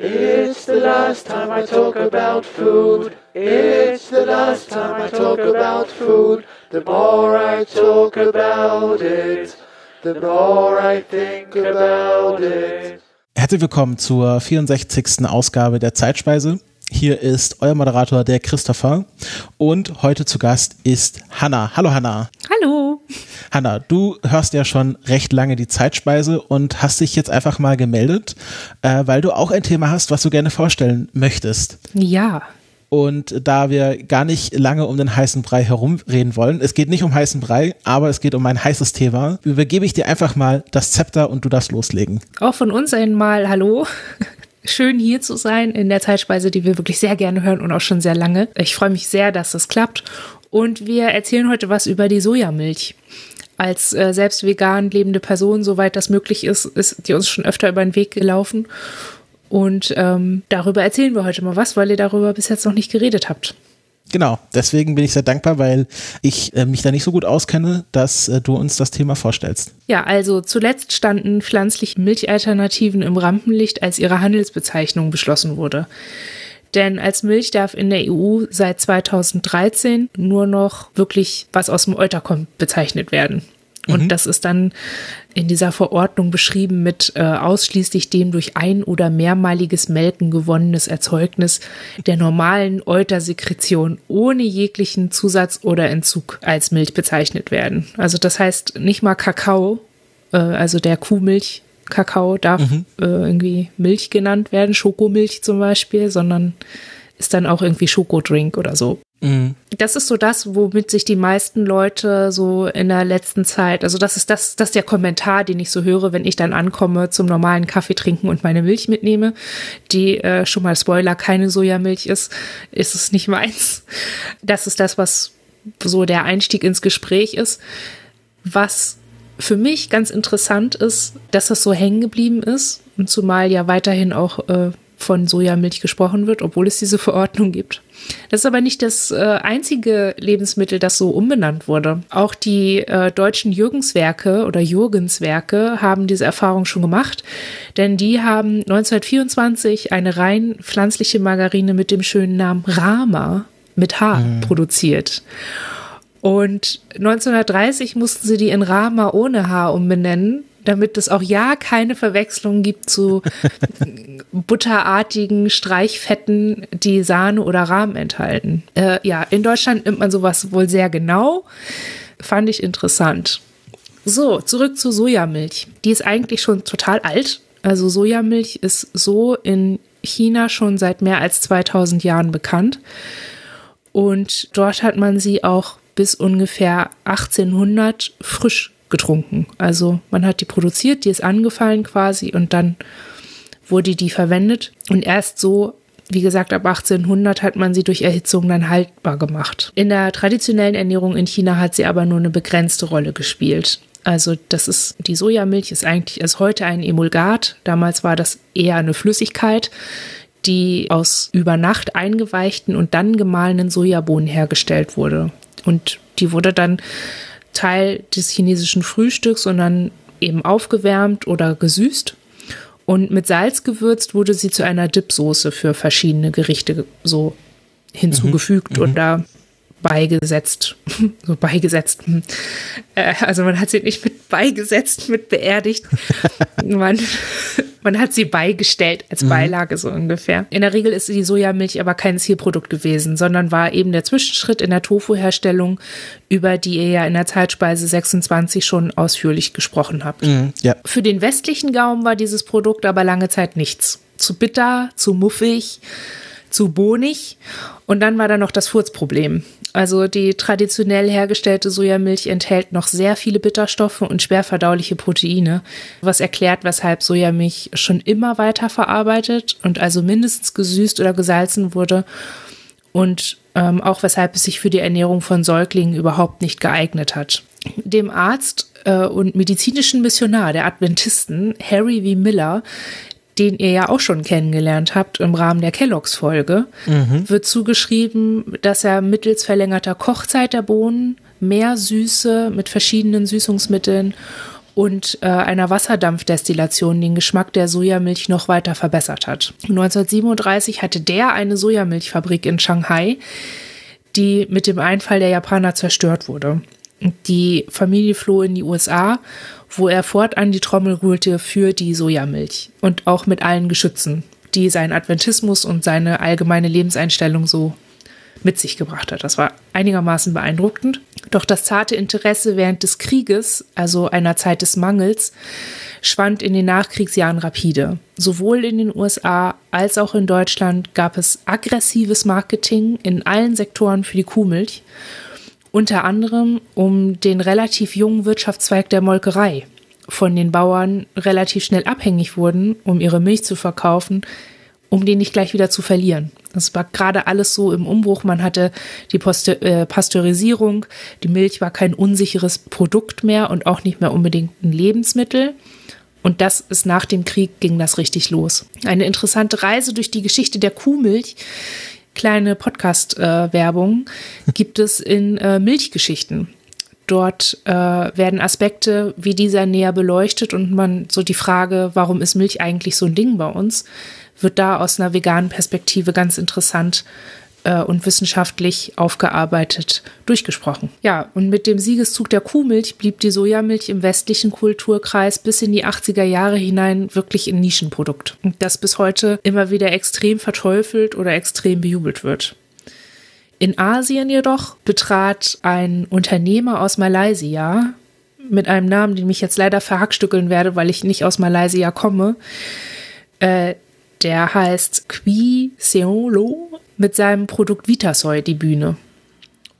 It's the last time I talk about food. It's the last time I talk about food. The more I talk about it, the more I think about it. Herzlich willkommen zur 64. Ausgabe der Zeitspeise. Hier ist euer Moderator, der Christopher. Und heute zu Gast ist Hanna. Hallo Hanna. Hallo. Hanna, du hörst ja schon recht lange die Zeitspeise und hast dich jetzt einfach mal gemeldet, äh, weil du auch ein Thema hast, was du gerne vorstellen möchtest. Ja. Und da wir gar nicht lange um den heißen Brei herumreden wollen, es geht nicht um heißen Brei, aber es geht um ein heißes Thema, übergebe ich dir einfach mal das Zepter und du darfst loslegen. Auch von uns einmal Hallo. Schön hier zu sein in der Zeitspeise, die wir wirklich sehr gerne hören und auch schon sehr lange. Ich freue mich sehr, dass das klappt. Und wir erzählen heute was über die Sojamilch. Als äh, selbst vegan lebende Person, soweit das möglich ist, ist die uns schon öfter über den Weg gelaufen. Und ähm, darüber erzählen wir heute mal was, weil ihr darüber bis jetzt noch nicht geredet habt. Genau, deswegen bin ich sehr dankbar, weil ich äh, mich da nicht so gut auskenne, dass äh, du uns das Thema vorstellst. Ja, also zuletzt standen pflanzliche Milchalternativen im Rampenlicht, als ihre Handelsbezeichnung beschlossen wurde. Denn als Milch darf in der EU seit 2013 nur noch wirklich was aus dem Euter kommt bezeichnet werden. Und mhm. das ist dann in dieser Verordnung beschrieben mit äh, ausschließlich dem durch ein- oder mehrmaliges Melken gewonnenes Erzeugnis der normalen Eutersekretion ohne jeglichen Zusatz oder Entzug als Milch bezeichnet werden. Also das heißt nicht mal Kakao, äh, also der Kuhmilch. Kakao darf mhm. äh, irgendwie Milch genannt werden, Schokomilch zum Beispiel, sondern ist dann auch irgendwie Schokodrink oder so. Mhm. Das ist so das, womit sich die meisten Leute so in der letzten Zeit, also das ist das, das ist der Kommentar, den ich so höre, wenn ich dann ankomme zum normalen Kaffee trinken und meine Milch mitnehme, die äh, schon mal Spoiler keine Sojamilch ist, ist es nicht meins. Das ist das, was so der Einstieg ins Gespräch ist. Was für mich ganz interessant ist, dass das so hängen geblieben ist und zumal ja weiterhin auch äh, von Sojamilch gesprochen wird, obwohl es diese Verordnung gibt. Das ist aber nicht das äh, einzige Lebensmittel, das so umbenannt wurde. Auch die äh, deutschen Jürgenswerke oder Jürgenswerke haben diese Erfahrung schon gemacht, denn die haben 1924 eine rein pflanzliche Margarine mit dem schönen Namen Rama mit H mhm. produziert. Und 1930 mussten sie die in Rama ohne H umbenennen, damit es auch ja keine Verwechslung gibt zu butterartigen Streichfetten, die Sahne oder Rahmen enthalten. Äh, ja, in Deutschland nimmt man sowas wohl sehr genau. Fand ich interessant. So, zurück zu Sojamilch. Die ist eigentlich schon total alt. Also Sojamilch ist so in China schon seit mehr als 2000 Jahren bekannt. Und dort hat man sie auch bis ungefähr 1800 frisch getrunken. Also man hat die produziert, die ist angefallen quasi und dann wurde die verwendet. Und erst so, wie gesagt, ab 1800 hat man sie durch Erhitzung dann haltbar gemacht. In der traditionellen Ernährung in China hat sie aber nur eine begrenzte Rolle gespielt. Also das ist, die Sojamilch ist eigentlich ist heute ein Emulgat. Damals war das eher eine Flüssigkeit, die aus über Nacht eingeweichten und dann gemahlenen Sojabohnen hergestellt wurde. Und die wurde dann Teil des chinesischen Frühstücks, sondern eben aufgewärmt oder gesüßt. Und mit Salz gewürzt wurde sie zu einer Dipsoße für verschiedene Gerichte so hinzugefügt mhm. und da beigesetzt. so beigesetzt. Äh, also man hat sie nicht mit beigesetzt, mit beerdigt. man, man hat sie beigestellt als mhm. Beilage so ungefähr. In der Regel ist die Sojamilch aber kein Zielprodukt gewesen, sondern war eben der Zwischenschritt in der Tofu-Herstellung, über die ihr ja in der Zeitspeise 26 schon ausführlich gesprochen habt. Mhm, ja. Für den westlichen Gaumen war dieses Produkt aber lange Zeit nichts. Zu bitter, zu muffig, zu bohnig. Und dann war da noch das Furzproblem. Also die traditionell hergestellte Sojamilch enthält noch sehr viele Bitterstoffe und schwerverdauliche Proteine, was erklärt, weshalb Sojamilch schon immer weiter verarbeitet und also mindestens gesüßt oder gesalzen wurde und ähm, auch weshalb es sich für die Ernährung von Säuglingen überhaupt nicht geeignet hat. Dem Arzt äh, und medizinischen Missionar der Adventisten Harry V. Miller den ihr ja auch schon kennengelernt habt im Rahmen der Kelloggs-Folge, mhm. wird zugeschrieben, dass er mittels verlängerter Kochzeit der Bohnen mehr Süße mit verschiedenen Süßungsmitteln und äh, einer Wasserdampfdestillation den Geschmack der Sojamilch noch weiter verbessert hat. 1937 hatte der eine Sojamilchfabrik in Shanghai, die mit dem Einfall der Japaner zerstört wurde. Die Familie floh in die USA, wo er fortan die Trommel rührte für die Sojamilch und auch mit allen Geschützen, die sein Adventismus und seine allgemeine Lebenseinstellung so mit sich gebracht hat. Das war einigermaßen beeindruckend. Doch das zarte Interesse während des Krieges, also einer Zeit des Mangels, schwand in den Nachkriegsjahren rapide. Sowohl in den USA als auch in Deutschland gab es aggressives Marketing in allen Sektoren für die Kuhmilch unter anderem um den relativ jungen Wirtschaftszweig der Molkerei, von den Bauern relativ schnell abhängig wurden, um ihre Milch zu verkaufen, um den nicht gleich wieder zu verlieren. Das war gerade alles so im Umbruch. Man hatte die Poste äh, Pasteurisierung, die Milch war kein unsicheres Produkt mehr und auch nicht mehr unbedingt ein Lebensmittel. Und das ist nach dem Krieg ging das richtig los. Eine interessante Reise durch die Geschichte der Kuhmilch kleine Podcast-Werbung äh, gibt es in äh, Milchgeschichten. Dort äh, werden Aspekte wie dieser näher beleuchtet und man so die Frage, warum ist Milch eigentlich so ein Ding bei uns, wird da aus einer veganen Perspektive ganz interessant äh, und wissenschaftlich aufgearbeitet durchgesprochen. Ja, und mit dem Siegeszug der Kuhmilch blieb die Sojamilch im westlichen Kulturkreis bis in die 80er Jahre hinein wirklich ein Nischenprodukt, das bis heute immer wieder extrem verteufelt oder extrem bejubelt wird. In Asien jedoch betrat ein Unternehmer aus Malaysia mit einem Namen, den ich jetzt leider verhackstückeln werde, weil ich nicht aus Malaysia komme. Äh, der heißt Qui Seolo mit seinem Produkt Vitasoy die Bühne.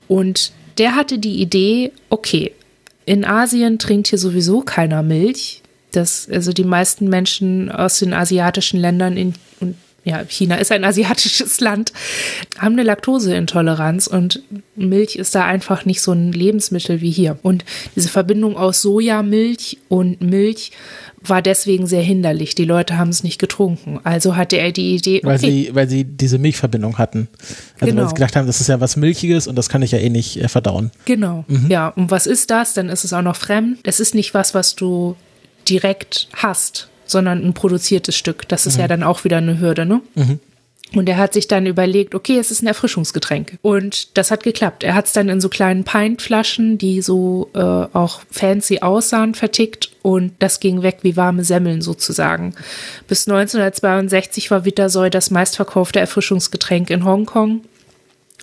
Und der hatte die Idee, okay, in Asien trinkt hier sowieso keiner Milch. Das, also die meisten Menschen aus den asiatischen Ländern in, und ja, China ist ein asiatisches Land, haben eine Laktoseintoleranz und Milch ist da einfach nicht so ein Lebensmittel wie hier. Und diese Verbindung aus Sojamilch und Milch war deswegen sehr hinderlich. Die Leute haben es nicht getrunken. Also hatte er die Idee, okay. Weil sie, weil sie diese Milchverbindung hatten. Also Genau. weil sie gedacht haben, das ist ja was Milchiges und das kann ich ja eh nicht äh, verdauen. Genau. Ja, und was ist das? Dann ist es auch noch fremd. Es ist nicht was, was du direkt hast, sondern ein produziertes Stück. Das ist ja dann auch wieder eine Hürde, ne? Und er hat sich dann überlegt, okay, es ist ein Erfrischungsgetränk. Und das hat geklappt. Er hat es dann in so kleinen Pintflaschen, die so äh, auch fancy aussahen, vertickt. Und das ging weg wie warme Semmeln sozusagen. Bis 1962 war Vitasoy das meistverkaufte Erfrischungsgetränk in Hongkong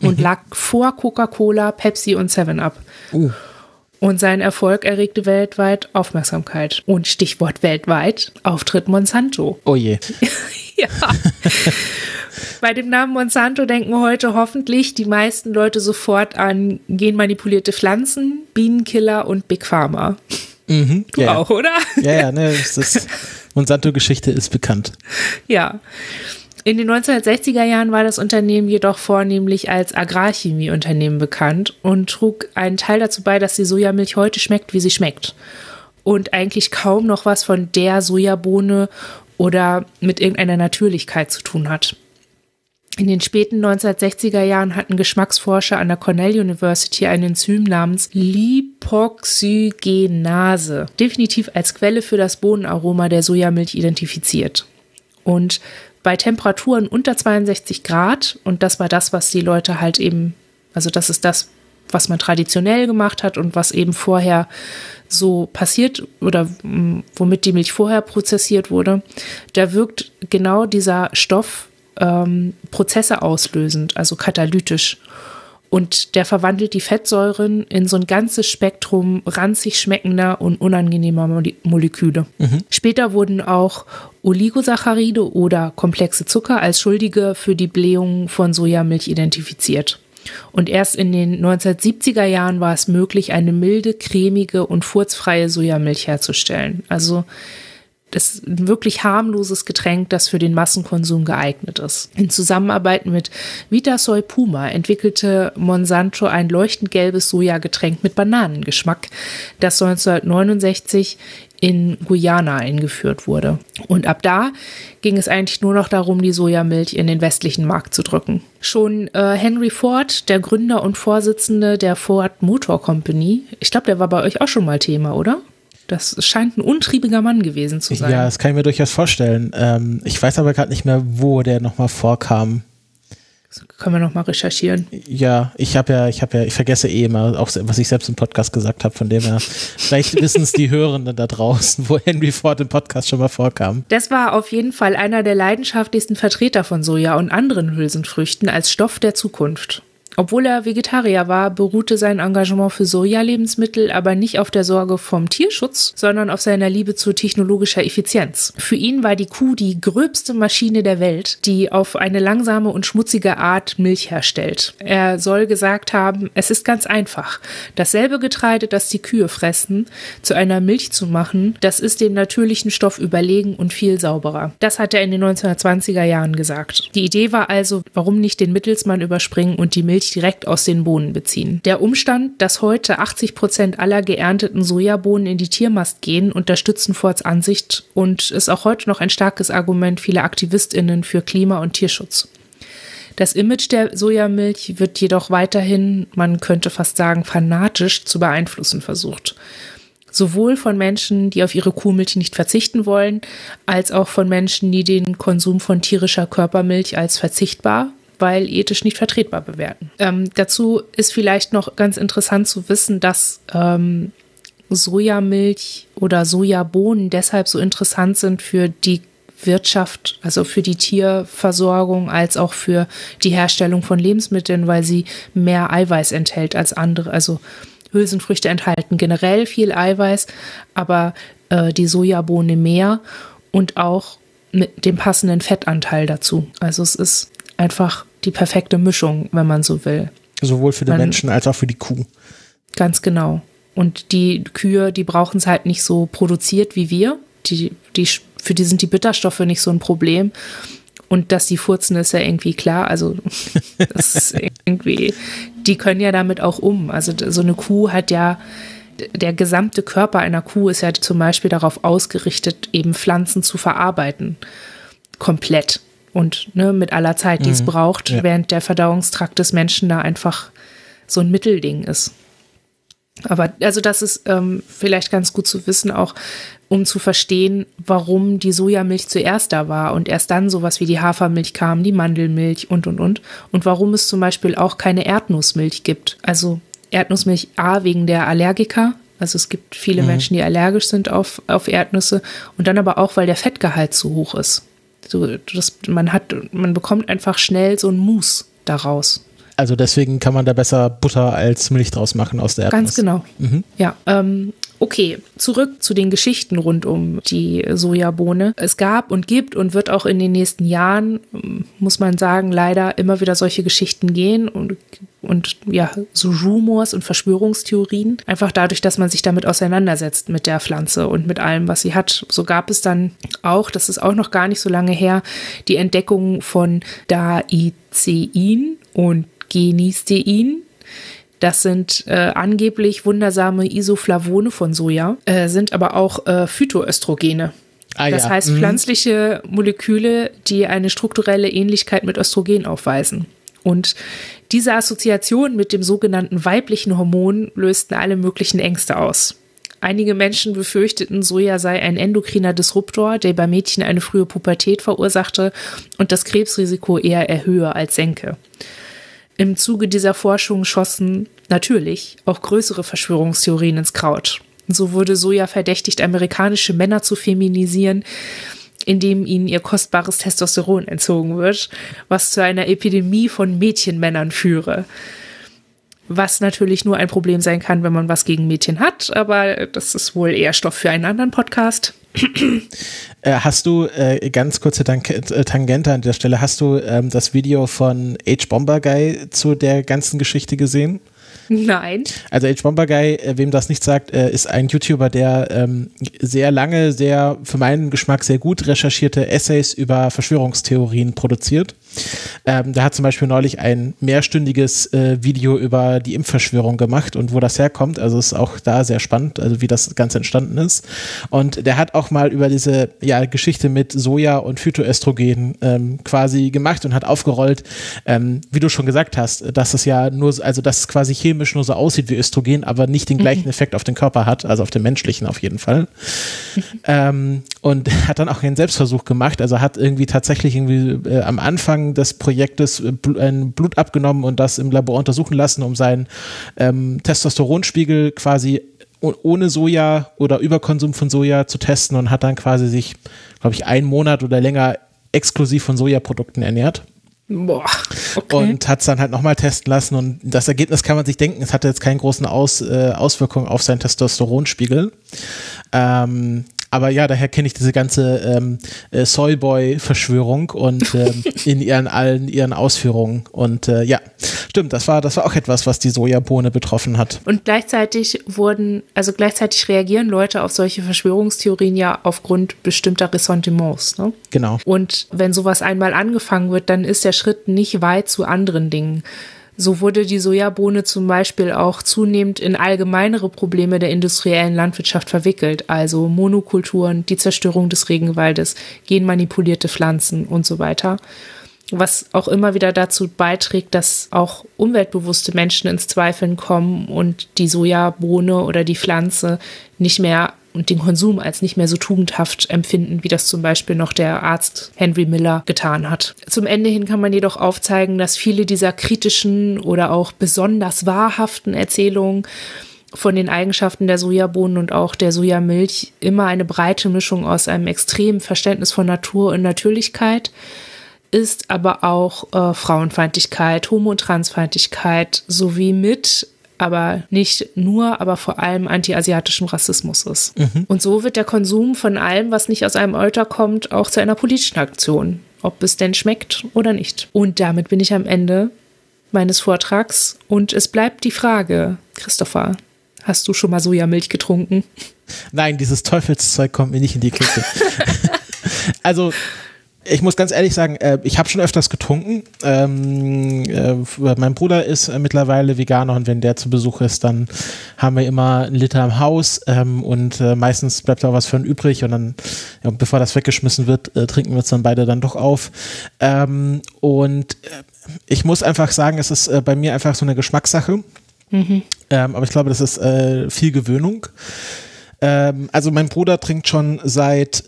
und lag vor Coca-Cola, Pepsi und 7-Up. Und sein Erfolg erregte weltweit Aufmerksamkeit. Und Stichwort weltweit, Auftritt Monsanto. Oh je. Ja. Bei dem Namen Monsanto denken heute hoffentlich die meisten Leute sofort an genmanipulierte Pflanzen, Bienenkiller und Big Pharma. Mhm. Du ja, auch, oder? Ja, ja, ne, Monsanto-Geschichte ist bekannt. Ja. In den 1960er Jahren war das Unternehmen jedoch vornehmlich als Agrarchemieunternehmen bekannt und trug einen Teil dazu bei, dass die Sojamilch heute schmeckt, wie sie schmeckt. Und eigentlich kaum noch was von der Sojabohne oder mit irgendeiner Natürlichkeit zu tun hat. In den späten 1960er Jahren hatten Geschmacksforscher an der Cornell University ein Enzym namens Lipoxygenase definitiv als Quelle für das Bohnenaroma der Sojamilch identifiziert. Und bei Temperaturen unter 62 Grad, und das war das, was die Leute halt eben, also das ist das, was man traditionell gemacht hat und was eben vorher so passiert oder mm, womit die Milch vorher prozessiert wurde, da wirkt genau dieser Stoff ähm, Prozesse auslösend, also katalytisch. Und der verwandelt die Fettsäuren in so ein ganzes Spektrum ranzig schmeckender und unangenehmer Mole- Moleküle. Später wurden auch Oligosaccharide oder komplexe Zucker als Schuldige für die Blähung von Sojamilch identifiziert. Und erst in den 1970er Jahren war es möglich, eine milde, cremige und furzfreie Sojamilch herzustellen. Also ist ein wirklich harmloses Getränk, das für den Massenkonsum geeignet ist. In Zusammenarbeit mit Vitasoy Puma entwickelte Monsanto ein leuchtend gelbes Sojagetränk mit Bananengeschmack, das 1969 in Guyana eingeführt wurde. Und ab da ging es eigentlich nur noch darum, die Sojamilch in den westlichen Markt zu drücken. Schon äh, Henry Ford, der Gründer und Vorsitzende der Ford Motor Company, ich glaube, der war bei euch auch schon mal Thema, oder? Das scheint ein untriebiger Mann gewesen zu sein. Ja, das kann ich mir durchaus vorstellen. Ähm, ich weiß aber gerade nicht mehr, wo der nochmal vorkam. Das können wir nochmal recherchieren. Ja, ich habe ja, ich habe ja, ich vergesse eh immer, auch was ich selbst im Podcast gesagt habe, von dem her, vielleicht wissen es die Hörenden da draußen, wo Henry Ford im Podcast schon mal vorkam. Das war auf jeden Fall einer der leidenschaftlichsten Vertreter von Soja und anderen Hülsenfrüchten als Stoff der Zukunft. Obwohl er Vegetarier war, beruhte sein Engagement für Sojalebensmittel aber nicht auf der Sorge vom Tierschutz, sondern auf seiner Liebe zu technologischer Effizienz. Für ihn war die Kuh die gröbste Maschine der Welt, die auf eine langsame und schmutzige Art Milch herstellt. Er soll gesagt haben, es ist ganz einfach. Dasselbe Getreide, das die Kühe fressen, zu einer Milch zu machen, das ist dem natürlichen Stoff überlegen und viel sauberer. Das hat er in den 1920er Jahren gesagt. Die Idee war also, warum nicht den Mittelsmann überspringen und die Milch Milch direkt aus den Bohnen beziehen. Der Umstand, dass heute 80 Prozent aller geernteten Sojabohnen in die Tiermast gehen, unterstützen Fords Ansicht und ist auch heute noch ein starkes Argument vieler AktivistInnen für Klima- und Tierschutz. Das Image der Sojamilch wird jedoch weiterhin, man könnte fast sagen, fanatisch zu beeinflussen versucht. Sowohl von Menschen, die auf ihre Kuhmilch nicht verzichten wollen, als auch von Menschen, die den Konsum von tierischer Körpermilch als verzichtbar weil ethisch nicht vertretbar bewerten. Ähm, dazu ist vielleicht noch ganz interessant zu wissen, dass ähm, Sojamilch oder Sojabohnen deshalb so interessant sind für die Wirtschaft, also für die Tierversorgung als auch für die Herstellung von Lebensmitteln, weil sie mehr Eiweiß enthält als andere. Also Hülsenfrüchte enthalten generell viel Eiweiß, aber äh, die Sojabohne mehr und auch mit dem passenden Fettanteil dazu. Also es ist einfach die perfekte Mischung, wenn man so will. Sowohl für den man, Menschen als auch für die Kuh. Ganz genau. Und die Kühe, die brauchen es halt nicht so produziert wie wir. Die, die, für die sind die Bitterstoffe nicht so ein Problem. Und dass die furzen, ist ja irgendwie klar. Also, das ist irgendwie, die können ja damit auch um. Also, so eine Kuh hat ja, der gesamte Körper einer Kuh ist ja zum Beispiel darauf ausgerichtet, eben Pflanzen zu verarbeiten. Komplett und ne, mit aller Zeit, die mhm. es braucht, ja. während der Verdauungstrakt des Menschen da einfach so ein Mittelding ist. Aber also das ist ähm, vielleicht ganz gut zu wissen, auch um zu verstehen, warum die Sojamilch zuerst da war und erst dann sowas wie die Hafermilch kam, die Mandelmilch und und und. Und warum es zum Beispiel auch keine Erdnussmilch gibt. Also Erdnussmilch A wegen der Allergiker. Also es gibt viele mhm. Menschen, die allergisch sind auf, auf Erdnüsse und dann aber auch, weil der Fettgehalt zu hoch ist. So, das, man hat, man bekommt einfach schnell so ein Mousse daraus. Also deswegen kann man da besser Butter als Milch draus machen aus der Erdnuss. Ganz genau. Mhm. Ja, ähm, Okay, zurück zu den Geschichten rund um die Sojabohne. Es gab und gibt und wird auch in den nächsten Jahren, muss man sagen, leider immer wieder solche Geschichten gehen und, und ja, so Rumors und Verschwörungstheorien. Einfach dadurch, dass man sich damit auseinandersetzt mit der Pflanze und mit allem, was sie hat. So gab es dann auch, das ist auch noch gar nicht so lange her, die Entdeckung von Daicein und Genistein das sind äh, angeblich wundersame Isoflavone von Soja, äh, sind aber auch äh, Phytoöstrogene. Ah, das ja. heißt mhm. pflanzliche Moleküle, die eine strukturelle Ähnlichkeit mit Östrogen aufweisen. Und diese Assoziation mit dem sogenannten weiblichen Hormon lösten alle möglichen Ängste aus. Einige Menschen befürchteten, Soja sei ein endokriner Disruptor, der bei Mädchen eine frühe Pubertät verursachte und das Krebsrisiko eher erhöhe als senke. Im Zuge dieser Forschung schossen natürlich auch größere Verschwörungstheorien ins Kraut. So wurde Soja verdächtigt, amerikanische Männer zu feminisieren, indem ihnen ihr kostbares Testosteron entzogen wird, was zu einer Epidemie von Mädchenmännern führe. Was natürlich nur ein Problem sein kann, wenn man was gegen Mädchen hat, aber das ist wohl eher Stoff für einen anderen Podcast. Äh, hast du, äh, ganz kurze äh, Tangente an der Stelle, hast du ähm, das Video von H. Bomber Guy zu der ganzen Geschichte gesehen? Nein. Also H. Bomber Guy, äh, wem das nicht sagt, äh, ist ein YouTuber, der ähm, sehr lange, sehr für meinen Geschmack sehr gut recherchierte Essays über Verschwörungstheorien produziert. Ähm, der hat zum Beispiel neulich ein mehrstündiges äh, Video über die Impfverschwörung gemacht und wo das herkommt. Also ist auch da sehr spannend, also wie das Ganze entstanden ist. Und der hat auch mal über diese ja, Geschichte mit Soja und Phytoöstrogen ähm, quasi gemacht und hat aufgerollt, ähm, wie du schon gesagt hast, dass es ja nur, also dass es quasi chemisch nur so aussieht wie Östrogen, aber nicht den gleichen mhm. Effekt auf den Körper hat, also auf den menschlichen auf jeden Fall. Ähm, und hat dann auch einen Selbstversuch gemacht, also hat irgendwie tatsächlich irgendwie äh, am Anfang des Projektes äh, ein Blut abgenommen und das im Labor untersuchen lassen, um seinen ähm, Testosteronspiegel quasi ohne Soja oder Überkonsum von Soja zu testen und hat dann quasi sich, glaube ich, einen Monat oder länger exklusiv von Sojaprodukten ernährt. Boah, okay. Und hat es dann halt nochmal testen lassen und das Ergebnis kann man sich denken, es hatte jetzt keine großen Aus, äh, Auswirkungen auf seinen Testosteronspiegel. Ähm, aber ja, daher kenne ich diese ganze ähm, äh, Soyboy-Verschwörung und ähm, in ihren allen ihren Ausführungen. Und äh, ja, stimmt, das war, das war auch etwas, was die Sojabohne betroffen hat. Und gleichzeitig wurden, also gleichzeitig reagieren Leute auf solche Verschwörungstheorien ja aufgrund bestimmter Ressentiments. Ne? Genau. Und wenn sowas einmal angefangen wird, dann ist der Schritt nicht weit zu anderen Dingen. So wurde die Sojabohne zum Beispiel auch zunehmend in allgemeinere Probleme der industriellen Landwirtschaft verwickelt, also Monokulturen, die Zerstörung des Regenwaldes, genmanipulierte Pflanzen und so weiter. Was auch immer wieder dazu beiträgt, dass auch umweltbewusste Menschen ins Zweifeln kommen und die Sojabohne oder die Pflanze nicht mehr und den Konsum als nicht mehr so tugendhaft empfinden, wie das zum Beispiel noch der Arzt Henry Miller getan hat. Zum Ende hin kann man jedoch aufzeigen, dass viele dieser kritischen oder auch besonders wahrhaften Erzählungen von den Eigenschaften der Sojabohnen und auch der Sojamilch immer eine breite Mischung aus einem extremen Verständnis von Natur und Natürlichkeit ist, aber auch äh, Frauenfeindlichkeit, Homo- und Transfeindlichkeit sowie mit aber nicht nur, aber vor allem anti-asiatischem Rassismus ist. Mhm. Und so wird der Konsum von allem, was nicht aus einem Euter kommt, auch zu einer politischen Aktion, ob es denn schmeckt oder nicht. Und damit bin ich am Ende meines Vortrags und es bleibt die Frage, Christopher, hast du schon mal Sojamilch getrunken? Nein, dieses Teufelszeug kommt mir nicht in die Küche. also ich muss ganz ehrlich sagen, äh, ich habe schon öfters getrunken. Ähm, äh, mein Bruder ist äh, mittlerweile Veganer und wenn der zu Besuch ist, dann haben wir immer einen Liter im Haus ähm, und meistens bleibt auch was für ihn übrig und dann, bevor das weggeschmissen wird, trinken wir es dann beide dann doch auf. Ähm, und ich muss einfach sagen, es ist bei mir einfach so eine Geschmackssache. Mhm. Aber ich glaube, das ist viel Gewöhnung. Also mein Bruder trinkt schon seit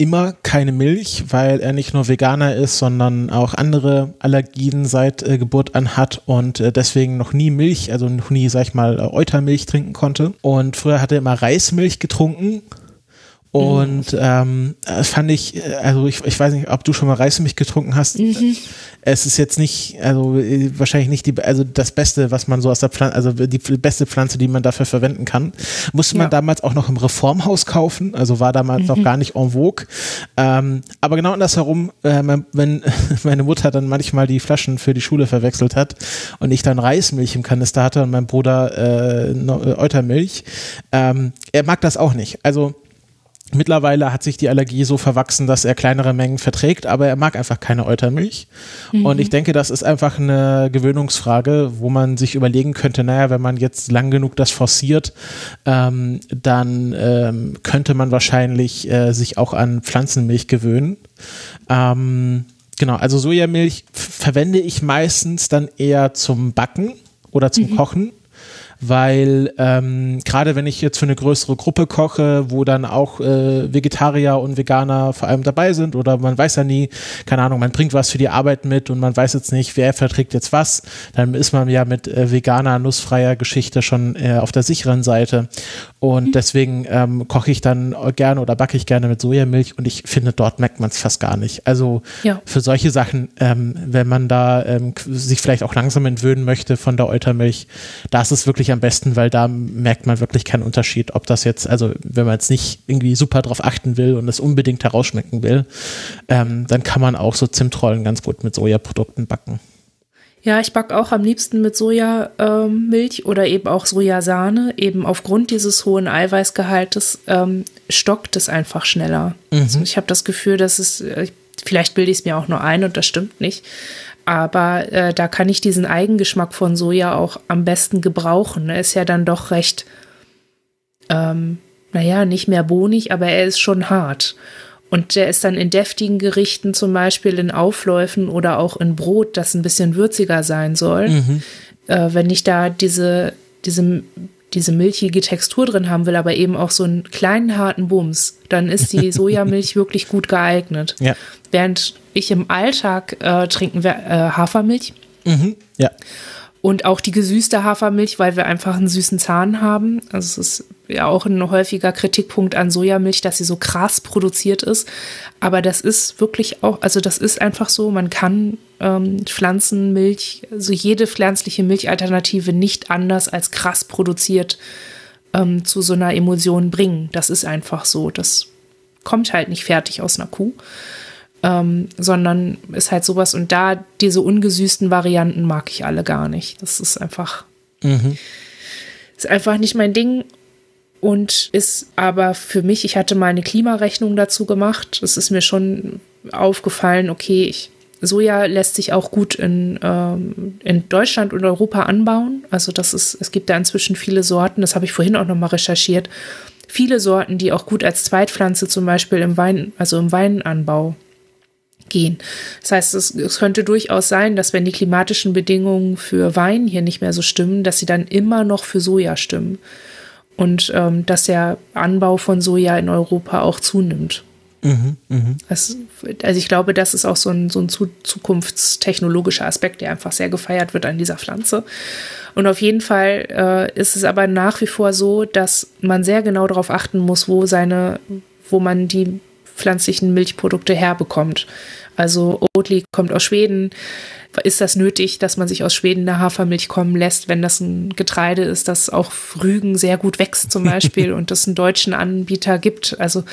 immer keine Milch, weil er nicht nur Veganer ist, sondern auch andere Allergien seit äh, Geburt an hat und äh, deswegen noch nie Milch, also noch nie, sag ich mal, Eutermilch trinken konnte. Und früher hat er immer Reismilch getrunken und ähm, fand ich, äh, also ich, ich weiß nicht, ob du schon mal Reismilch getrunken hast. Mhm. Es ist jetzt nicht, also äh, wahrscheinlich nicht die, also das Beste, was man so aus der Pflanze, also die beste Pflanze, die man dafür verwenden kann. Musste man ja. damals auch noch im Reformhaus kaufen, also war damals mhm. noch gar nicht en vogue. Ähm, aber genau andersherum, äh, wenn meine Mutter dann manchmal die Flaschen für die Schule verwechselt hat und ich dann Reismilch im Kanister hatte und mein Bruder äh, Eutermilch, ähm, er mag das auch nicht. Also Mittlerweile hat sich die Allergie so verwachsen, dass er kleinere Mengen verträgt, aber er mag einfach keine Eutermilch. Mhm. Und ich denke, das ist einfach eine Gewöhnungsfrage, wo man sich überlegen könnte, naja, wenn man jetzt lang genug das forciert, ähm, dann ähm, könnte man wahrscheinlich äh, sich auch an Pflanzenmilch gewöhnen. Ähm, genau, also Sojamilch verwende ich meistens dann eher zum Backen oder zum mhm. Kochen weil ähm, gerade wenn ich jetzt für eine größere Gruppe koche, wo dann auch äh, Vegetarier und Veganer vor allem dabei sind oder man weiß ja nie, keine Ahnung, man bringt was für die Arbeit mit und man weiß jetzt nicht, wer verträgt jetzt was, dann ist man ja mit äh, veganer, nussfreier Geschichte schon äh, auf der sicheren Seite und mhm. deswegen ähm, koche ich dann gerne oder backe ich gerne mit Sojamilch und ich finde, dort merkt man es fast gar nicht. Also ja. für solche Sachen, ähm, wenn man da ähm, sich vielleicht auch langsam entwöhnen möchte von der Eutermilch, da ist es wirklich am besten, weil da merkt man wirklich keinen Unterschied, ob das jetzt, also wenn man jetzt nicht irgendwie super drauf achten will und es unbedingt herausschmecken will, ähm, dann kann man auch so Zimtrollen ganz gut mit Sojaprodukten backen. Ja, ich backe auch am liebsten mit Sojamilch ähm, oder eben auch Sojasahne. Eben aufgrund dieses hohen Eiweißgehaltes ähm, stockt es einfach schneller. Mhm. Also ich habe das Gefühl, dass es, äh, Vielleicht bilde ich es mir auch nur ein und das stimmt nicht. Aber äh, da kann ich diesen Eigengeschmack von Soja auch am besten gebrauchen. Er ist ja dann doch recht, ähm, naja, nicht mehr bohnig, aber er ist schon hart. Und der ist dann in deftigen Gerichten, zum Beispiel in Aufläufen oder auch in Brot, das ein bisschen würziger sein soll. Mhm. Äh, wenn ich da diese, diese, diese milchige Textur drin haben will, aber eben auch so einen kleinen harten Bums, dann ist die Sojamilch wirklich gut geeignet. Ja. Während ich im Alltag äh, trinken wir äh, Hafermilch. Mhm. Ja. Und auch die gesüßte Hafermilch, weil wir einfach einen süßen Zahn haben. Also es ist ja auch ein häufiger Kritikpunkt an Sojamilch, dass sie so krass produziert ist. Aber das ist wirklich auch, also das ist einfach so, man kann ähm, Pflanzenmilch, also jede pflanzliche Milchalternative nicht anders als krass produziert ähm, zu so einer Emulsion bringen. Das ist einfach so. Das kommt halt nicht fertig aus einer Kuh ähm, sondern ist halt sowas. Und da diese ungesüßten Varianten mag ich alle gar nicht. Das ist einfach, mhm. ist einfach nicht mein Ding. Und ist aber für mich, ich hatte mal eine Klimarechnung dazu gemacht. Es ist mir schon aufgefallen, okay, ich, Soja lässt sich auch gut in, ähm, in Deutschland und Europa anbauen. Also das ist, es gibt da inzwischen viele Sorten, das habe ich vorhin auch nochmal recherchiert. Viele Sorten, die auch gut als Zweitpflanze zum Beispiel im Wein, also im Weinanbau gehen. Das heißt, es, es, könnte durchaus sein, dass wenn die klimatischen Bedingungen für Wein hier nicht mehr so stimmen, dass sie dann immer noch für Soja stimmen. Und ähm, dass der Anbau von Soja in Europa auch zunimmt. Mhm, mh. das, also ich glaube, das ist auch so ein, so ein zukunftstechnologischer Aspekt, der einfach sehr gefeiert wird an dieser Pflanze. Und auf jeden Fall äh, ist es aber nach wie vor so, dass man sehr genau darauf achten muss, wo seine, wo man die pflanzlichen Milchprodukte herbekommt. Also Oatly kommt aus Schweden. Ist das nötig, dass man sich aus Schweden eine Hafermilch kommen lässt, wenn das ein Getreide ist, das auf Rügen sehr gut wächst zum Beispiel und es einen deutschen Anbieter gibt? Also,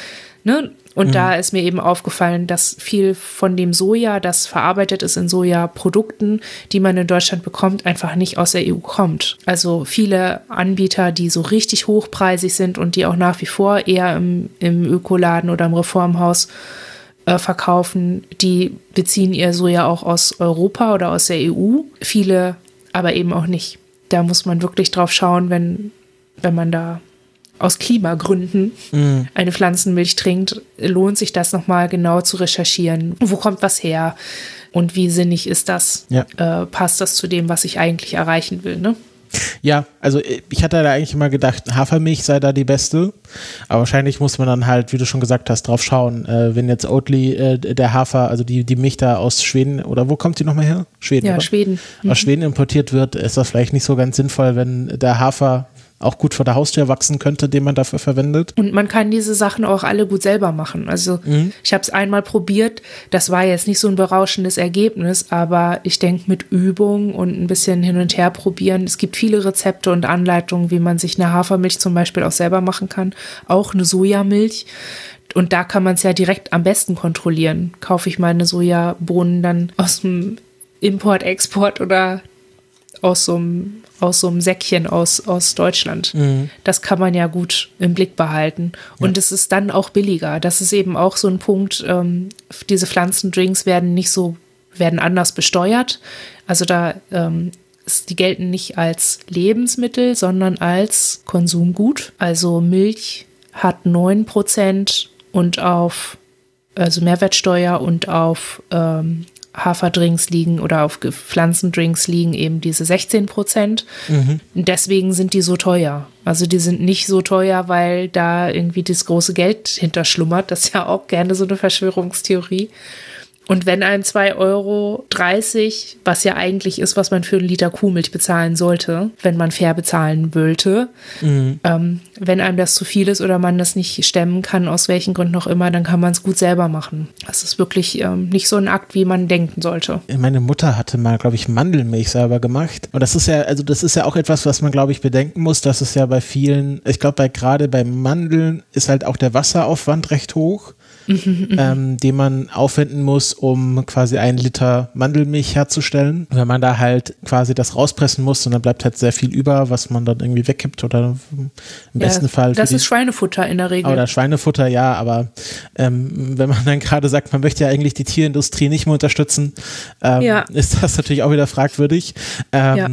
ne? Und mhm. da ist mir eben aufgefallen, dass viel von dem Soja, das verarbeitet ist in Sojaprodukten, die man in Deutschland bekommt, einfach nicht aus der EU kommt. Also viele Anbieter, die so richtig hochpreisig sind und die auch nach wie vor eher im, im Ökoladen oder im Reformhaus äh, verkaufen, die beziehen ihr Soja auch aus Europa oder aus der EU. Viele aber eben auch nicht. Da muss man wirklich drauf schauen, wenn, wenn man da aus Klimagründen mhm. eine Pflanzenmilch trinkt, lohnt sich das nochmal genau zu recherchieren. Wo kommt was her? Und wie sinnig ist das? Ja. Äh, passt das zu dem, was ich eigentlich erreichen will? Ne? Ja, also ich hatte da eigentlich immer gedacht, Hafermilch sei da die beste. Aber wahrscheinlich muss man dann halt, wie du schon gesagt hast, drauf schauen. Äh, wenn jetzt Oatly äh, der Hafer, also die, die Milch da aus Schweden, oder wo kommt die nochmal her? Schweden. Ja, oder? Schweden. Mhm. Aus Schweden importiert wird, ist das vielleicht nicht so ganz sinnvoll, wenn der Hafer auch gut vor der Haustür wachsen könnte, den man dafür verwendet. Und man kann diese Sachen auch alle gut selber machen. Also mhm. ich habe es einmal probiert, das war jetzt nicht so ein berauschendes Ergebnis, aber ich denke mit Übung und ein bisschen hin und her probieren. Es gibt viele Rezepte und Anleitungen, wie man sich eine Hafermilch zum Beispiel auch selber machen kann, auch eine Sojamilch. Und da kann man es ja direkt am besten kontrollieren. Kaufe ich meine Sojabohnen dann aus dem Import, Export oder aus so einem aus so einem Säckchen aus, aus Deutschland. Mhm. Das kann man ja gut im Blick behalten. Und ja. es ist dann auch billiger. Das ist eben auch so ein Punkt. Ähm, diese Pflanzendrinks werden nicht so, werden anders besteuert. Also da, ähm, die gelten nicht als Lebensmittel, sondern als Konsumgut. Also Milch hat 9% und auf, also Mehrwertsteuer und auf ähm, Haferdrinks liegen oder auf Pflanzendrinks liegen eben diese 16 Prozent. Mhm. Deswegen sind die so teuer. Also die sind nicht so teuer, weil da irgendwie das große Geld hinterschlummert. Das ist ja auch gerne so eine Verschwörungstheorie. Und wenn ein 2,30 Euro, was ja eigentlich ist, was man für einen Liter Kuhmilch bezahlen sollte, wenn man fair bezahlen wollte, mhm. ähm, wenn einem das zu viel ist oder man das nicht stemmen kann, aus welchen Gründen auch immer, dann kann man es gut selber machen. Das ist wirklich ähm, nicht so ein Akt, wie man denken sollte. Meine Mutter hatte mal, glaube ich, Mandelmilch selber gemacht. Und das ist ja, also das ist ja auch etwas, was man, glaube ich, bedenken muss, dass es ja bei vielen, ich glaube, bei, gerade bei Mandeln ist halt auch der Wasseraufwand recht hoch. Mhm, ähm, den man aufwenden muss, um quasi einen Liter Mandelmilch herzustellen. Wenn man da halt quasi das rauspressen muss und dann bleibt halt sehr viel über, was man dann irgendwie wegkippt oder im besten ja, Fall. Das ist Schweinefutter in der Regel. Oder Schweinefutter, ja, aber ähm, wenn man dann gerade sagt, man möchte ja eigentlich die Tierindustrie nicht mehr unterstützen, ähm, ja. ist das natürlich auch wieder fragwürdig. Ähm, ja.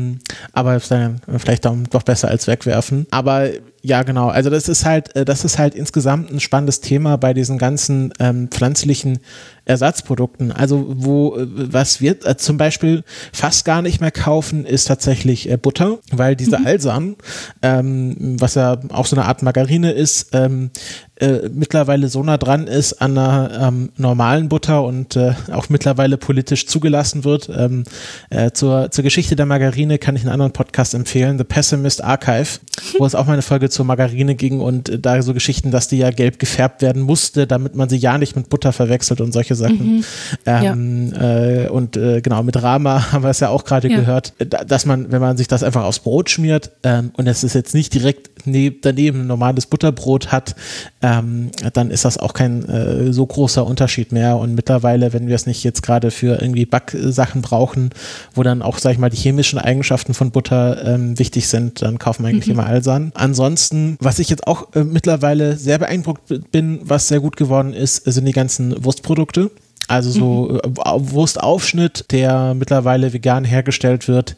Aber vielleicht doch besser als wegwerfen. Aber ja, genau. Also das ist halt, äh, das ist halt insgesamt ein spannendes Thema bei diesen ganzen ähm, pflanzlichen Ersatzprodukten. Also wo, äh, was wir äh, zum Beispiel fast gar nicht mehr kaufen, ist tatsächlich äh, Butter, weil diese mhm. Alsan, ähm, was ja auch so eine Art Margarine ist, ähm, äh, mittlerweile so nah dran ist an einer ähm, normalen Butter und äh, auch mittlerweile politisch zugelassen wird. Ähm, äh, zur, zur Geschichte der Margarine kann ich einen anderen Podcast empfehlen, The Pessimist Archive, wo es auch mal eine Folge zur Margarine ging und äh, da so Geschichten, dass die ja gelb gefärbt werden musste, damit man sie ja nicht mit Butter verwechselt und solche Sachen. Mhm. Ähm, ja. äh, und äh, genau, mit Rama haben wir es ja auch gerade ja. gehört, dass man, wenn man sich das einfach aufs Brot schmiert ähm, und es ist jetzt nicht direkt neb daneben ein normales Butterbrot hat, ähm, dann ist das auch kein äh, so großer Unterschied mehr. Und mittlerweile, wenn wir es nicht jetzt gerade für irgendwie Backsachen brauchen, wo dann auch, sag ich mal, die chemischen Eigenschaften von Butter ähm, wichtig sind, dann kaufen wir eigentlich mhm. immer Alsan. Ansonsten, was ich jetzt auch äh, mittlerweile sehr beeindruckt bin, was sehr gut geworden ist, sind die ganzen Wurstprodukte. Also so mhm. Äh, Wurstaufschnitt, der mittlerweile vegan hergestellt wird,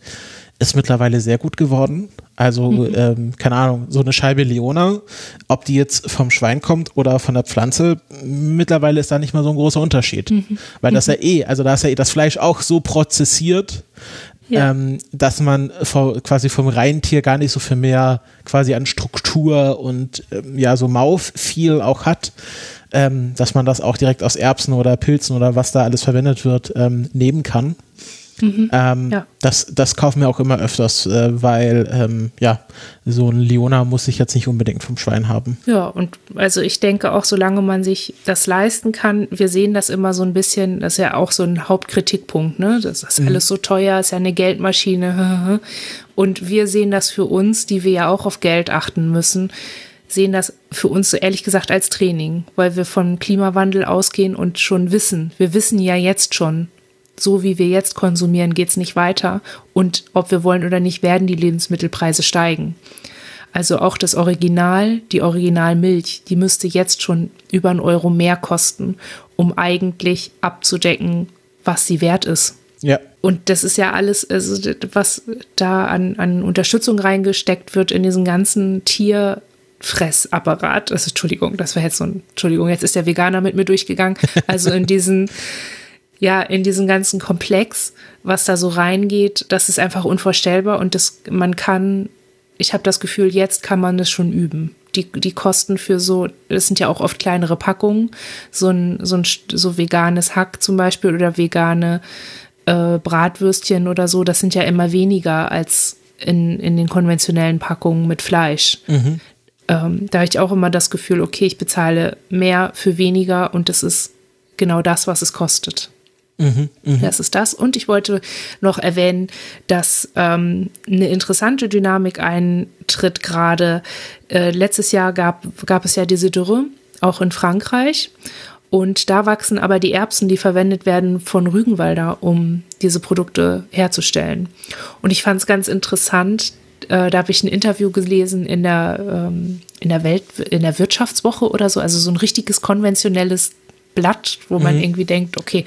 ist mittlerweile sehr gut geworden. Also, mhm. ähm, keine Ahnung, so eine Scheibe Leona, ob die jetzt vom Schwein kommt oder von der Pflanze, mittlerweile ist da nicht mal so ein großer Unterschied. Mhm. Weil das mhm. ja eh, also da ist ja eh das Fleisch auch so prozessiert, ja. ähm, dass man vor, quasi vom Reintier gar nicht so viel mehr quasi an Struktur und ähm, ja, so Mauf viel auch hat. Ähm, dass man das auch direkt aus Erbsen oder Pilzen oder was da alles verwendet wird, ähm, nehmen kann. Mhm. Ähm, ja. das, das kaufen wir auch immer öfters, äh, weil ähm, ja, so ein Leona muss ich jetzt nicht unbedingt vom Schwein haben. Ja, und also ich denke auch, solange man sich das leisten kann, wir sehen das immer so ein bisschen, das ist ja auch so ein Hauptkritikpunkt, ne? Das ist mhm. alles so teuer, ist ja eine Geldmaschine. Und wir sehen das für uns, die wir ja auch auf Geld achten müssen, sehen das für uns so ehrlich gesagt als Training, weil wir vom Klimawandel ausgehen und schon wissen, wir wissen ja jetzt schon, so wie wir jetzt konsumieren, geht es nicht weiter. Und ob wir wollen oder nicht, werden die Lebensmittelpreise steigen. Also auch das Original, die Originalmilch, die müsste jetzt schon über einen Euro mehr kosten, um eigentlich abzudecken, was sie wert ist. Ja. Und das ist ja alles, also was da an, an Unterstützung reingesteckt wird in diesen ganzen Tierfressapparat. Also Entschuldigung, das war jetzt so ein, Entschuldigung, jetzt ist der Veganer mit mir durchgegangen. Also in diesen ja, in diesen ganzen Komplex, was da so reingeht, das ist einfach unvorstellbar und das, man kann, ich habe das Gefühl, jetzt kann man das schon üben. Die, die Kosten für so, das sind ja auch oft kleinere Packungen, so ein, so ein so veganes Hack zum Beispiel oder vegane äh, Bratwürstchen oder so, das sind ja immer weniger als in, in den konventionellen Packungen mit Fleisch. Mhm. Ähm, da habe ich auch immer das Gefühl, okay, ich bezahle mehr für weniger und das ist genau das, was es kostet. Mhm, mh. Das ist das. Und ich wollte noch erwähnen, dass ähm, eine interessante Dynamik eintritt gerade. Äh, letztes Jahr gab, gab es ja diese Dürre, auch in Frankreich. Und da wachsen aber die Erbsen, die verwendet werden von Rügenwalder, um diese Produkte herzustellen. Und ich fand es ganz interessant, da habe ich ein Interview gelesen in der, ähm, in der Welt, in der Wirtschaftswoche oder so, also so ein richtiges konventionelles Blatt, wo man mhm. irgendwie denkt, okay,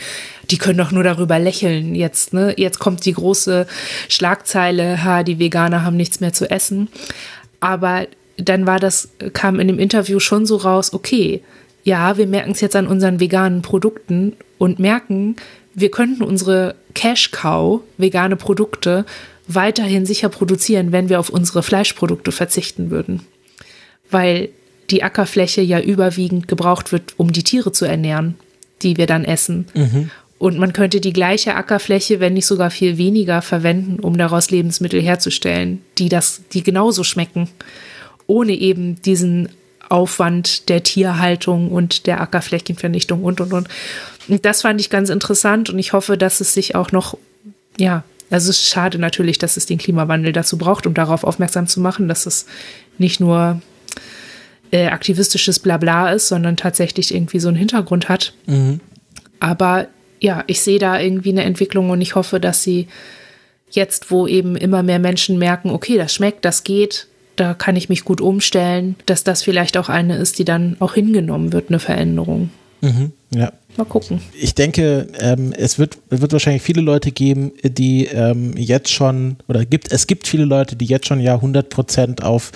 die können doch nur darüber lächeln jetzt, ne? Jetzt kommt die große Schlagzeile, ha, die Veganer haben nichts mehr zu essen. Aber dann war das, kam in dem Interview schon so raus, okay, ja, wir merken es jetzt an unseren veganen Produkten und merken, wir könnten unsere Cash Cow, vegane Produkte, weiterhin sicher produzieren, wenn wir auf unsere Fleischprodukte verzichten würden. Weil die Ackerfläche ja überwiegend gebraucht wird, um die Tiere zu ernähren, die wir dann essen. Mhm. Und man könnte die gleiche Ackerfläche, wenn nicht sogar viel weniger, verwenden, um daraus Lebensmittel herzustellen, die das, die genauso schmecken, ohne eben diesen Aufwand der Tierhaltung und der Ackerflächenvernichtung und und und. Und das fand ich ganz interessant und ich hoffe, dass es sich auch noch, ja, also es ist schade natürlich, dass es den Klimawandel dazu braucht, um darauf aufmerksam zu machen, dass es nicht nur äh, aktivistisches Blabla ist, sondern tatsächlich irgendwie so einen Hintergrund hat. Mhm. Aber ja, ich sehe da irgendwie eine Entwicklung und ich hoffe, dass sie jetzt, wo eben immer mehr Menschen merken, okay, das schmeckt, das geht, da kann ich mich gut umstellen, dass das vielleicht auch eine ist, die dann auch hingenommen wird, eine Veränderung. Mhm. Ja. Mal gucken. Ich denke, ähm, es wird, wird wahrscheinlich viele Leute geben, die ähm, jetzt schon, oder gibt, es gibt viele Leute, die jetzt schon ja 100 Prozent auf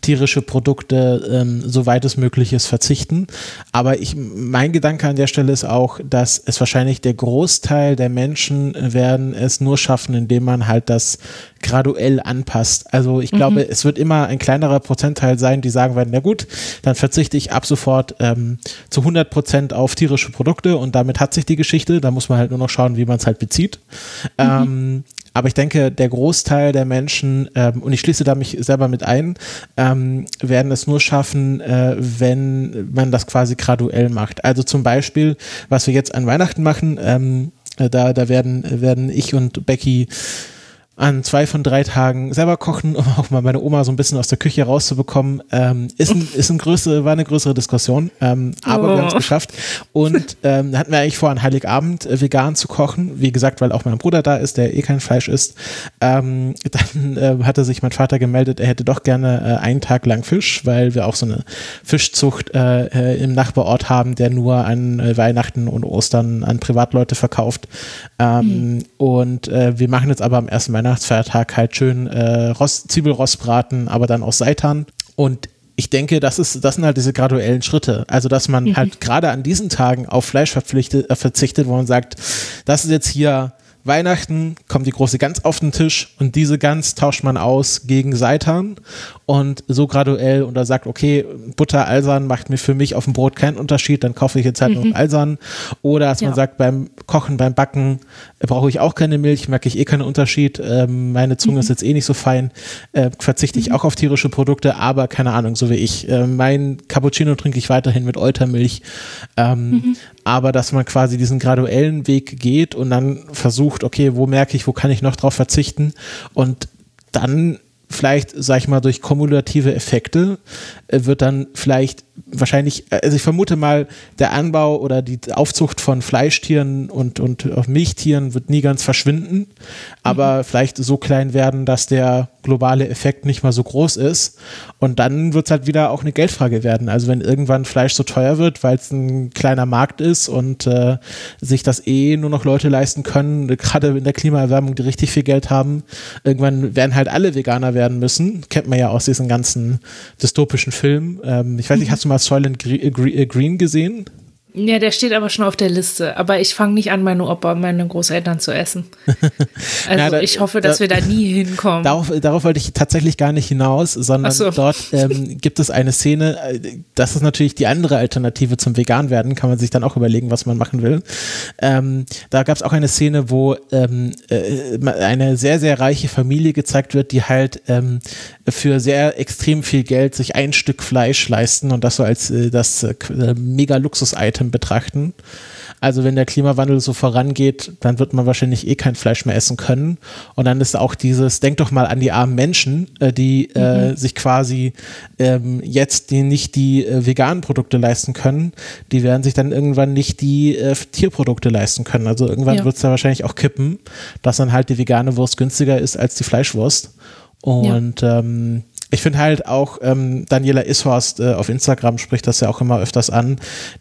tierische Produkte, ähm, soweit es möglich ist, verzichten. Aber ich, mein Gedanke an der Stelle ist auch, dass es wahrscheinlich der Großteil der Menschen werden es nur schaffen, indem man halt das graduell anpasst. Also ich glaube, es wird immer ein kleinerer Prozentteil sein, die sagen werden, na gut, dann verzichte ich ab sofort ähm, zu 100 Prozent auf tierische Produkte und damit hat sich die Geschichte. Da muss man halt nur noch schauen, wie man es halt bezieht. Ähm, aber ich denke, der Großteil der Menschen, ähm, und ich schließe da mich selber mit ein, ähm, werden es nur schaffen, äh, wenn man das quasi graduell macht. Also zum Beispiel, was wir jetzt an Weihnachten machen, ähm, äh, da, da werden, werden ich und Becky an zwei von drei Tagen selber kochen, um auch mal meine Oma so ein bisschen aus der Küche rauszubekommen. Ähm, ist, ein, ist ein größere, war eine größere Diskussion, ähm, aber wir haben es Oh. geschafft. Und ähm, hatten wir eigentlich vor, an Heiligabend äh, vegan zu kochen. Wie gesagt, weil auch mein Bruder da ist, der eh kein Fleisch isst. Ähm, dann äh, hatte sich mein Vater gemeldet, er hätte doch gerne äh, einen Tag lang Fisch, weil wir auch so eine Fischzucht äh, äh, im Nachbarort haben, der nur an äh, Weihnachten und Ostern an Privatleute verkauft. Ähm, Und äh, wir machen jetzt aber am ersten Weihnachtsfeiertag halt schön äh, Rost, Zwiebelrostbraten, aber dann aus Seitan. Und ich denke, das, ist, das sind halt diese graduellen Schritte. Also, dass man halt gerade an diesen Tagen auf Fleisch verpflichtet, äh, verzichtet, wo man sagt, das ist jetzt hier Weihnachten, kommt die große Gans auf den Tisch und diese Gans tauscht man aus gegen Seitan und so graduell und da sagt, okay, Butter Alsan macht mir für mich auf dem Brot keinen Unterschied, dann kaufe ich jetzt halt nur Alsan. Oder dass man Ja. sagt, beim Kochen, beim Backen äh, brauche ich auch keine Milch, merke ich eh keinen Unterschied. Ähm, meine Zunge ist jetzt eh nicht so fein, äh, verzichte ich auch auf tierische Produkte, aber keine Ahnung, so wie ich. Äh, mein Cappuccino trinke ich weiterhin mit Eutermilch. Ähm, Aber dass man quasi diesen graduellen Weg geht und dann versucht, okay, wo merke ich, wo kann ich noch drauf verzichten? Und dann vielleicht, sag ich mal, durch kumulative Effekte äh, wird dann vielleicht wahrscheinlich, also ich vermute mal, der Anbau oder die Aufzucht von Fleischtieren und, und Milchtieren wird nie ganz verschwinden, aber vielleicht so klein werden, dass der globale Effekt nicht mal so groß ist. Und dann wird es halt wieder auch eine Geldfrage werden. Also wenn irgendwann Fleisch so teuer wird, weil es ein kleiner Markt ist und äh, sich das eh nur noch Leute leisten können, gerade in der Klimaerwärmung, die richtig viel Geld haben, irgendwann werden halt alle Veganer werden müssen. Kennt man ja aus diesen ganzen dystopischen Filmen. Ähm, ich weiß nicht, hast du mal Soylent Gre- Gre- Green gesehen? Ja, der steht aber schon auf der Liste. Aber ich fange nicht an, meine Opa und meine Großeltern zu essen. Also Ja, da- ich hoffe, dass da- wir da nie hinkommen. Darauf, darauf wollte ich tatsächlich gar nicht hinaus, sondern so. dort ähm, gibt es eine Szene, äh, das ist natürlich die andere Alternative zum Vegan-Werden, kann man sich dann auch überlegen, was man machen will. Ähm, da gab es auch eine Szene, wo ähm, äh, eine sehr, sehr reiche Familie gezeigt wird, die halt ähm, für sehr extrem viel Geld sich ein Stück Fleisch leisten und das so als äh, das äh, mega Luxus-Item betrachten. Also wenn der Klimawandel so vorangeht, dann wird man wahrscheinlich eh kein Fleisch mehr essen können. Und dann ist auch dieses, denk doch mal an die armen Menschen, äh, die äh, sich quasi ähm, jetzt die nicht die äh, veganen Produkte leisten können, die werden sich dann irgendwann nicht die äh, Tierprodukte leisten können. Also irgendwann Ja. wird es da wahrscheinlich auch kippen, dass dann halt die vegane Wurst günstiger ist als die Fleischwurst. Und ähm, ich finde halt auch, ähm, Daniela Ishorst äh, auf Instagram spricht das ja auch immer öfters an,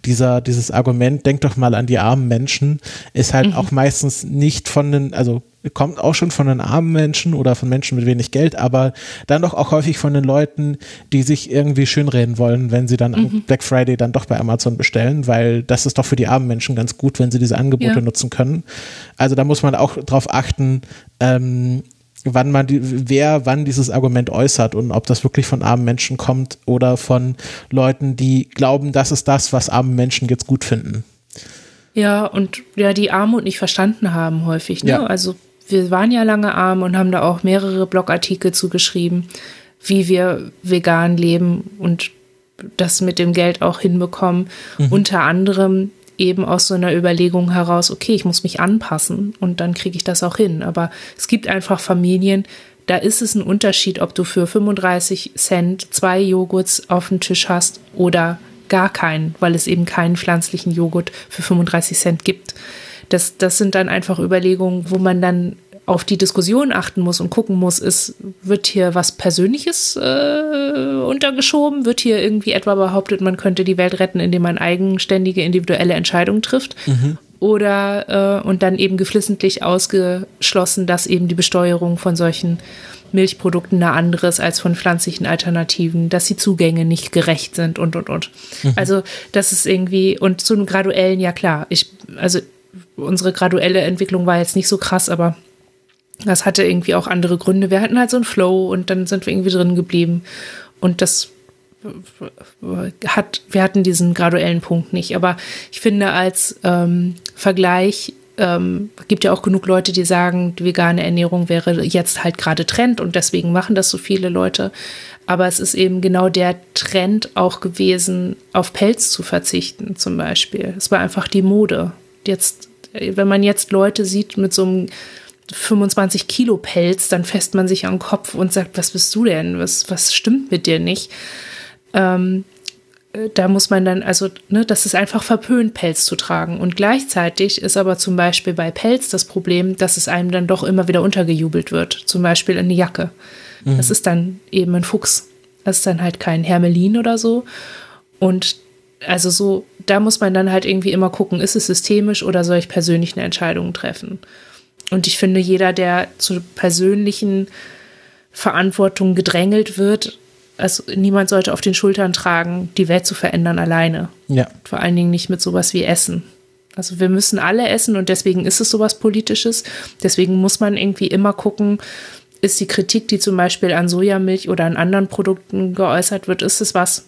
dieser, dieses Argument, denk doch mal an die armen Menschen, ist halt auch meistens nicht von den, also kommt auch schon von den armen Menschen oder von Menschen mit wenig Geld, aber dann doch auch häufig von den Leuten, die sich irgendwie schönreden wollen, wenn sie dann am Black Friday dann doch bei Amazon bestellen, weil das ist doch für die armen Menschen ganz gut, wenn sie diese Angebote Ja. nutzen können. Also da muss man auch drauf achten, ähm, wann man die, wer wann dieses Argument äußert und ob das wirklich von armen Menschen kommt oder von Leuten, die glauben, das ist das, was arme Menschen jetzt gut finden. Ja, und ja, die Armut nicht verstanden haben häufig. Ne? Ja. Also wir waren ja lange arm und haben da auch mehrere Blogartikel zugeschrieben, wie wir vegan leben und das mit dem Geld auch hinbekommen. Unter anderem eben aus so einer Überlegung heraus, okay, ich muss mich anpassen und dann kriege ich das auch hin. Aber es gibt einfach Familien, da ist es ein Unterschied, ob du für 35 Cent zwei Joghurts auf dem Tisch hast oder gar keinen, weil es eben keinen pflanzlichen Joghurt für 35 Cent gibt. Das, das sind dann einfach Überlegungen, wo man dann auf die Diskussion achten muss und gucken muss, ist, wird hier was Persönliches äh, untergeschoben? Wird hier irgendwie etwa behauptet, man könnte die Welt retten, indem man eigenständige, individuelle Entscheidungen trifft? Mhm. Oder äh, und dann eben geflissentlich ausgeschlossen, dass eben die Besteuerung von solchen Milchprodukten eine andere ist als von pflanzlichen Alternativen, dass die Zugänge nicht gerecht sind und und und. Mhm. Also das ist irgendwie und zu einem graduellen, ja klar, ich, also unsere graduelle Entwicklung war jetzt nicht so krass, aber das hatte irgendwie auch andere Gründe. Wir hatten halt so einen Flow und dann sind wir irgendwie drin geblieben. Und das hat, wir hatten diesen graduellen Punkt nicht. Aber ich finde, als ähm, Vergleich ähm, gibt ja auch genug Leute, die sagen, die vegane Ernährung wäre jetzt halt gerade Trend und deswegen machen das so viele Leute. Aber es ist eben genau der Trend auch gewesen, auf Pelz zu verzichten, zum Beispiel. Es war einfach die Mode. Jetzt, wenn man jetzt Leute sieht mit so einem 25 Kilo Pelz, dann fässt man sich an den Kopf und sagt, was bist du denn? Was, was stimmt mit dir nicht? Ähm, äh, da muss man dann, also, ne, das ist einfach verpönt, Pelz zu tragen. Und gleichzeitig ist aber zum Beispiel bei Pelz das Problem, dass es einem dann doch immer wieder untergejubelt wird. Zum Beispiel eine Jacke. Mhm. Das ist dann eben ein Fuchs. Das ist dann halt kein Hermelin oder so. Und also so, da muss man dann halt irgendwie immer gucken, ist es systemisch oder soll ich persönlich eine Entscheidung treffen? Und ich finde, jeder, der zu persönlichen Verantwortung gedrängelt wird, also niemand sollte auf den Schultern tragen, die Welt zu verändern alleine. Ja. Vor allen Dingen nicht mit sowas wie Essen. Also wir müssen alle essen und deswegen ist es sowas Politisches. Deswegen muss man irgendwie immer gucken, ist die Kritik, die zum Beispiel an Sojamilch oder an anderen Produkten geäußert wird, ist es was,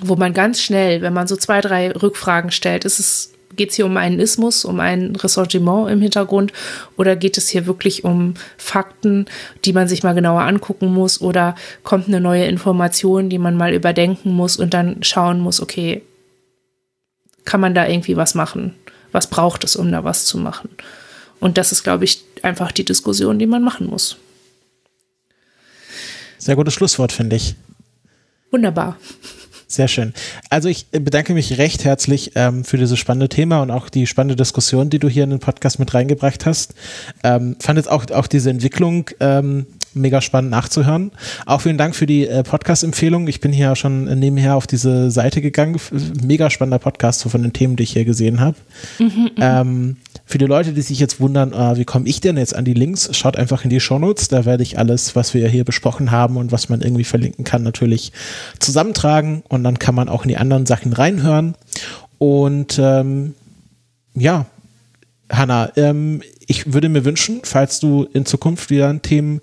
wo man ganz schnell, wenn man so zwei, drei Rückfragen stellt, ist es geht es hier um einen Ismus, um ein Ressentiment im Hintergrund oder geht es hier wirklich um Fakten, die man sich mal genauer angucken muss oder kommt eine neue Information, die man mal überdenken muss und dann schauen muss, okay, kann man da irgendwie was machen? Was braucht es, um da was zu machen? Und das ist, glaube ich, einfach die Diskussion, die man machen muss. Sehr gutes Schlusswort, finde ich. Wunderbar. Sehr schön. Also ich bedanke mich recht herzlich ähm, für dieses spannende Thema und auch die spannende Diskussion, die du hier in den Podcast mit reingebracht hast. Ähm, fand jetzt auch, auch diese Entwicklung ähm, mega spannend nachzuhören. Auch vielen Dank für die äh, Podcast-Empfehlung. Ich bin hier schon nebenher auf diese Seite gegangen. Mega spannender Podcast so von den Themen, die ich hier gesehen habe. Mhm, mhm, ähm, für die Leute, die sich jetzt wundern, äh, wie komme ich denn jetzt an die Links, schaut einfach in die Shownotes. Da werde ich alles, was wir hier besprochen haben und was man irgendwie verlinken kann, natürlich zusammentragen und dann kann man auch in die anderen Sachen reinhören. Und ähm, ja, Hanna, ähm, ich würde mir wünschen, falls du in Zukunft wieder eine Themen,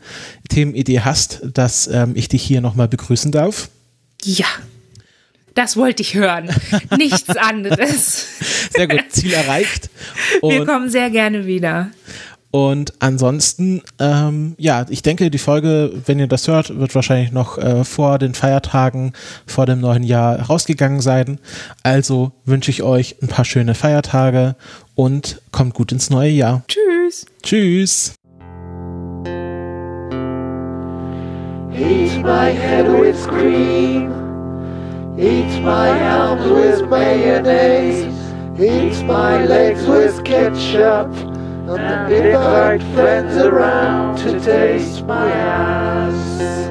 Themenidee hast, dass ähm, ich dich hier nochmal begrüßen darf. Ja, das wollte ich hören. Nichts anderes. Sehr gut, Ziel erreicht. Und Wir kommen sehr gerne wieder. Und ansonsten, ähm, ja, ich denke, die Folge, wenn ihr das hört, wird wahrscheinlich noch äh, vor den Feiertagen, vor dem neuen Jahr rausgegangen sein. Also wünsche ich euch ein paar schöne Feiertage und kommt gut ins neue Jahr. Tschüss. Tschüss. Eat my head with cream. Eat my arms with mayonnaise. Eat my legs with ketchup. And invite friends around to taste my ass.